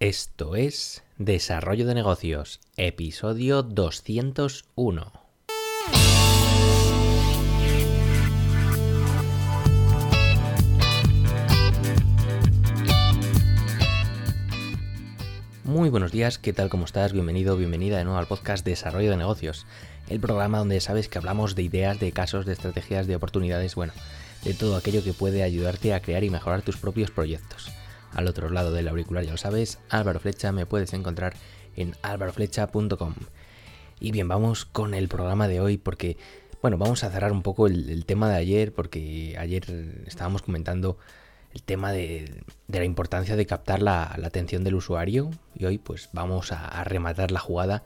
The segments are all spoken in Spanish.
Esto es Desarrollo de Negocios, episodio 201. Muy buenos días, ¿qué tal? ¿Cómo estás? Bienvenido, bienvenida de nuevo al podcast Desarrollo de Negocios, el programa donde sabes que hablamos de ideas, de casos, de estrategias, de oportunidades, bueno, de todo aquello que puede ayudarte a crear y mejorar tus propios proyectos. Al otro lado del auricular ya lo sabes, Álvaro Flecha me puedes encontrar en álvaroflecha.com. Y bien, vamos con el programa de hoy porque, bueno, vamos a cerrar un poco el, tema de ayer porque ayer estábamos comentando el tema de, la importancia de captar la, atención del usuario y hoy pues vamos a, rematar la jugada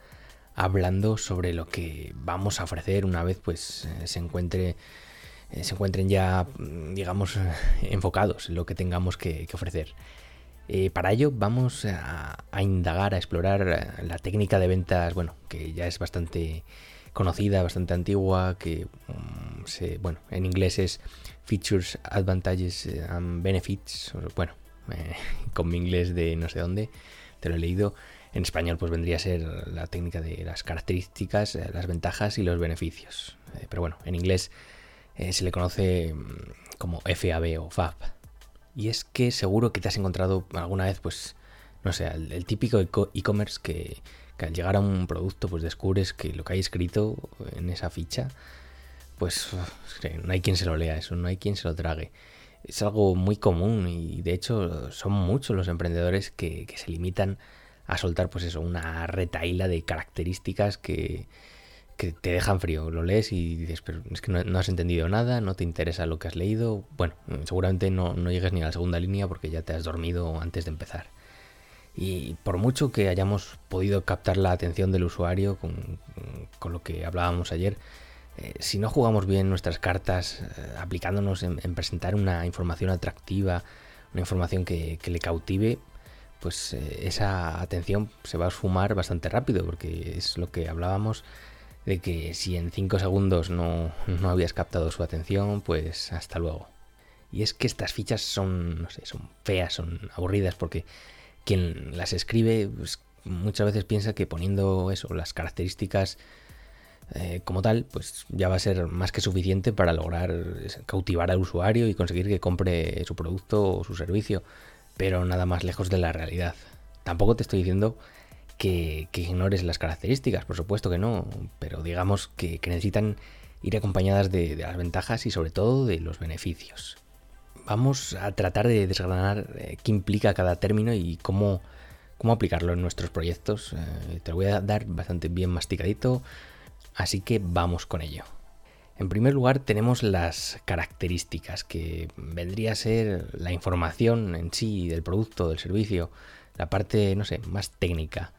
hablando sobre lo que vamos a ofrecer una vez pues eh, se encuentre se encuentren ya digamos enfocados en lo que tengamos que, ofrecer. Eh, para ello vamos a, indagar, a explorar la técnica de ventas, bueno, que ya es bastante conocida, bastante antigua, que mm, se, bueno, en inglés es Features, Advantages and Benefits, bueno, eh, con mi inglés de no sé dónde, te lo he leído. En español pues vendría a ser la técnica de las características, eh, las ventajas y los beneficios. Eh, pero bueno, en inglés se le conoce mm, como FAB o FAB. Y es que seguro que te has encontrado alguna vez, pues, no sé, el, típico e-commerce que, que al llegar a un producto pues descubres que lo que hay escrito en esa ficha pues no hay quien se lo lea eso, no hay quien se lo trague. Es algo muy común y de hecho son muchos los emprendedores que, se limitan a soltar pues eso, una retaíla de características que, te dejan frío. Lo lees y dices, pero es que no, has entendido nada, no te interesa lo que has leído. Bueno, seguramente no, no llegues ni a la segunda línea porque ya te has dormido antes de empezar. Y por mucho que hayamos podido captar la atención del usuario con, con lo que hablábamos ayer, eh, si no jugamos bien nuestras cartas, eh, aplicándonos en, presentar una información atractiva, una información que, le cautive, pues eh, esa atención se va a esfumar bastante rápido, porque es lo que hablábamos de que si en 5 segundos no, habías captado su atención, pues hasta luego. Y es que estas fichas son, no son feas, son aburridas, porque quien las escribe pues, muchas veces piensa que poniendo eso, las características eh, como tal, pues ya va a ser más que suficiente para lograr cautivar al usuario y conseguir que compre su producto o su servicio, pero nada más lejos de la realidad. Tampoco te estoy diciendo que, ignores las características, por supuesto que no, pero digamos que, necesitan ir acompañadas de, las ventajas y sobre todo de los beneficios. Vamos a tratar de desgranar eh, qué implica cada término y cómo, cómo aplicarlo en nuestros proyectos. Eh, te lo voy a dar bastante bien masticadito Así que vamos con ello. En primer lugar tenemos las características, que vendría a ser la información en sí del producto, del servicio, la parte, no sé, más técnica.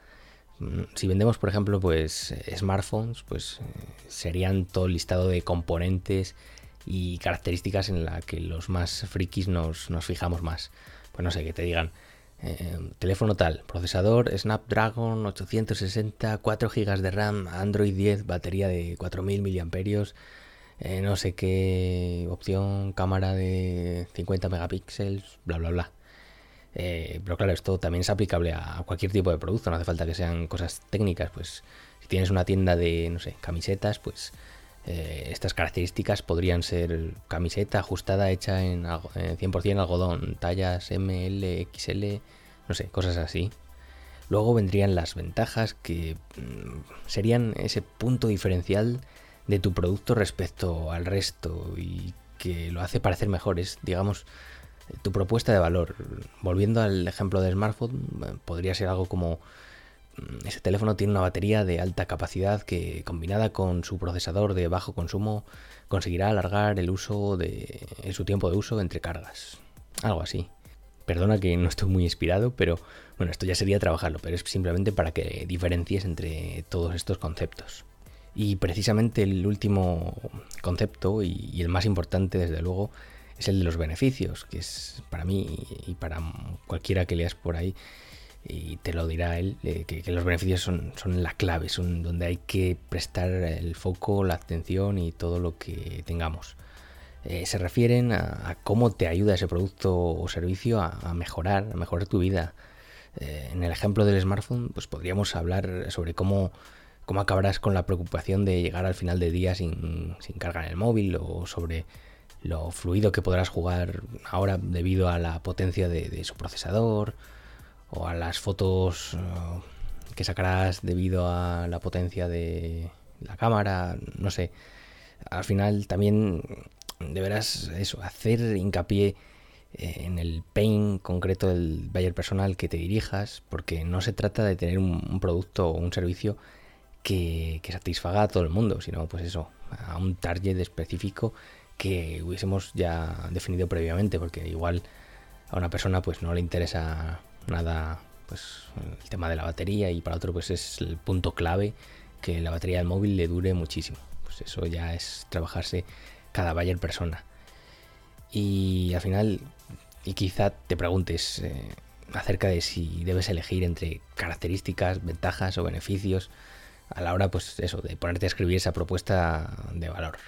Si vendemos, por ejemplo, pues smartphones, pues eh, serían todo listado de componentes y características en la que los más frikis nos, nos fijamos más. Pues no sé, que te digan, eh, teléfono tal, procesador Snapdragon 860, 4 GB de RAM, Android 10, batería de 4000 mAh, eh, no sé qué opción, cámara de 50 megapíxeles, bla bla bla. Eh, pero claro, esto también es aplicable a cualquier tipo de producto, no hace falta que sean cosas técnicas, pues si tienes una tienda de, no sé, camisetas, pues eh, estas características podrían ser camiseta ajustada hecha en 100% algodón, tallas M, L, XL, no sé, cosas así. Luego vendrían las ventajas que mm, serían ese punto diferencial de tu producto respecto al resto y que lo hace parecer mejor. Es, digamos, tu propuesta de valor. Volviendo al ejemplo del smartphone, podría ser algo como Mm, ese teléfono tiene una batería de alta capacidad que combinada con su procesador de bajo consumo conseguirá alargar el uso de su tiempo de uso entre cargas. Algo así. Perdona que no estoy muy inspirado, pero bueno, esto ya sería trabajarlo, pero es simplemente para que diferencies entre todos estos conceptos. Y precisamente el último concepto y el más importante desde luego es el de los beneficios, que es para mí y para cualquiera que leas por ahí y te lo dirá él, eh, que, los beneficios son, son la clave, son donde hay que prestar el foco, la atención y todo lo que tengamos. Eh, se refieren a, cómo te ayuda ese producto o servicio a, mejorar, a mejorar tu vida. Eh, en el ejemplo del smartphone, pues podríamos hablar sobre cómo, cómo acabarás con la preocupación de llegar al final del día sin, sin carga el móvil o sobre lo fluido que podrás jugar ahora debido a la potencia de, su procesador o a las fotos eh, que sacarás debido a la potencia de la cámara, no sé. Al final también deberás eso, hacer hincapié eh, en el pain concreto del buyer personal que te dirijas, porque no se trata de tener un, producto o un servicio que, que, satisfaga a todo el mundo, sino pues eso, a un target específico que hubiésemos ya definido previamente, porque igual a una persona pues no le interesa nada pues el tema de la batería y para otro pues es el punto clave que la batería del móvil le dure muchísimo. Pues eso ya es trabajarse cada buyer persona. Y al final, y quizá te preguntes eh, acerca de si debes elegir entre características, ventajas o beneficios a la hora, pues eso, de ponerte a escribir esa propuesta de valor.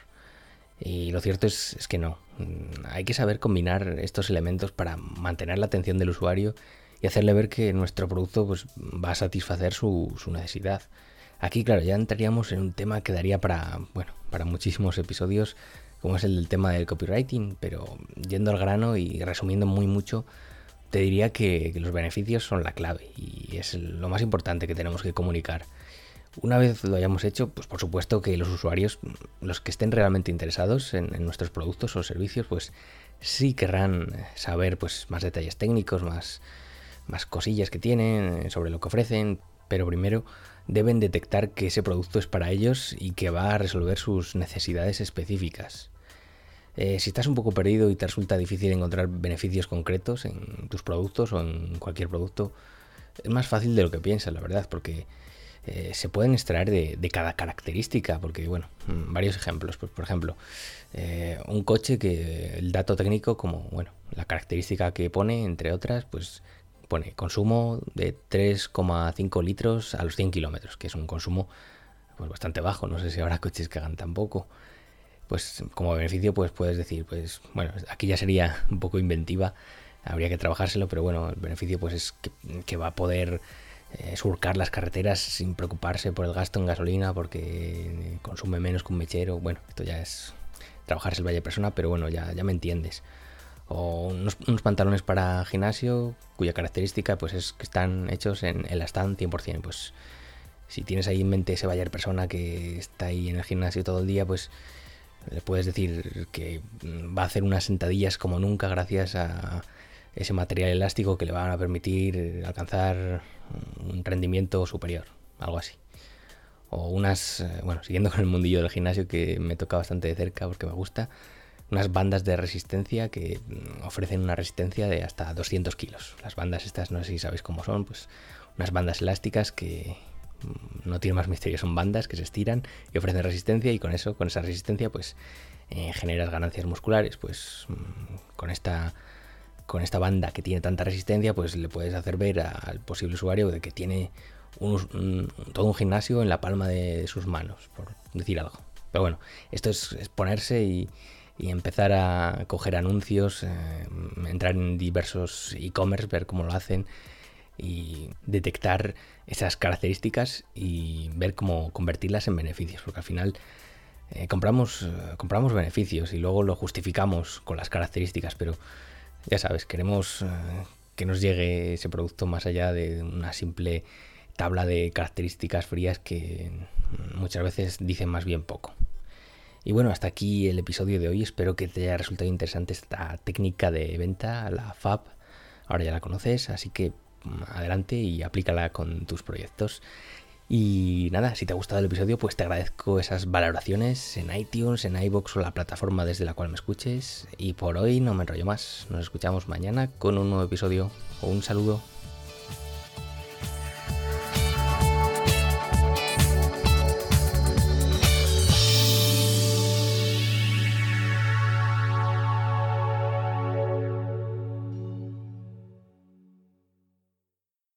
Y lo cierto es, que no. Mm, hay que saber combinar estos elementos para mantener la atención del usuario y hacerle ver que nuestro producto pues, va a satisfacer su, necesidad. Aquí, claro, ya entraríamos en un tema que daría para, bueno, para muchísimos episodios, como es el del tema del copywriting, pero yendo al grano y resumiendo muy mucho, te diría que los beneficios son la clave y es lo más importante que tenemos que comunicar. Una vez lo hayamos hecho, pues por supuesto que los usuarios, los que estén realmente interesados en, nuestros productos o servicios, pues sí querrán saber pues más detalles técnicos, más, más cosillas que tienen, sobre lo que ofrecen, pero primero deben detectar que ese producto es para ellos y que va a resolver sus necesidades específicas. Eh, si estás un poco perdido y te resulta difícil encontrar beneficios concretos en tus productos o en cualquier producto, es más fácil de lo que piensas, la verdad, porque eh, se pueden extraer de, cada característica, porque bueno, mm, varios ejemplos, pues por ejemplo, eh, un coche que el dato técnico como, bueno, la característica que pone, entre otras, pues pone consumo de 3,5 litros a los 100 kilómetros, que es un consumo pues bastante bajo, no sé si habrá coches que hagan tan poco. Pues como beneficio, pues puedes decir, pues bueno, aquí ya sería un poco inventiva, habría que trabajárselo, pero bueno, el beneficio pues es que va a poder eh, surcar las carreteras sin preocuparse por el gasto en gasolina porque consume menos que un mechero. Bueno, esto ya es trabajarse el valle persona, pero bueno, ya, ya me entiendes. O unos, pantalones para gimnasio cuya característica pues es que están hechos en el stand 100%. Pues si tienes ahí en mente ese valle persona que está ahí en el gimnasio todo el día, pues le puedes decir que va a hacer unas sentadillas como nunca gracias a ese material elástico que le van a permitir alcanzar un rendimiento superior, algo así. O unas, eh, bueno, siguiendo con el mundillo del gimnasio que me toca bastante de cerca porque me gusta, unas bandas de resistencia que mm, ofrecen una resistencia de hasta 200 kilos. Las bandas estas, no sé si sabéis cómo son, pues unas bandas elásticas que mm, no tienen más misterio, son bandas que se estiran y ofrecen resistencia y con eso, con esa resistencia, pues eh, generas ganancias musculares. Pues mm, con esta con esta banda que tiene tanta resistencia, pues le puedes hacer ver al posible usuario de que tiene todo un gimnasio en la palma de sus manos, por decir algo. Pero bueno, esto es, ponerse y, empezar a coger anuncios, eh, entrar en diversos e-commerce, ver cómo lo hacen y detectar esas características y ver cómo convertirlas en beneficios, porque al final eh, compramos, eh, compramos beneficios y luego lo justificamos con las características, pero ya sabes, queremos eh, que nos llegue ese producto más allá de una simple tabla de características frías que muchas veces dicen más bien poco. Y bueno, hasta aquí el episodio de hoy. Espero que te haya resultado interesante esta técnica de venta, la FAB. Ahora ya la conoces, así que mm, adelante y aplícala con tus proyectos. Y nada, si te ha gustado el episodio, pues te agradezco esas valoraciones en iTunes, en iBox o la plataforma desde la cual me escuches. Y por hoy no me enrollo más. Nos escuchamos mañana con un nuevo episodio. Un saludo.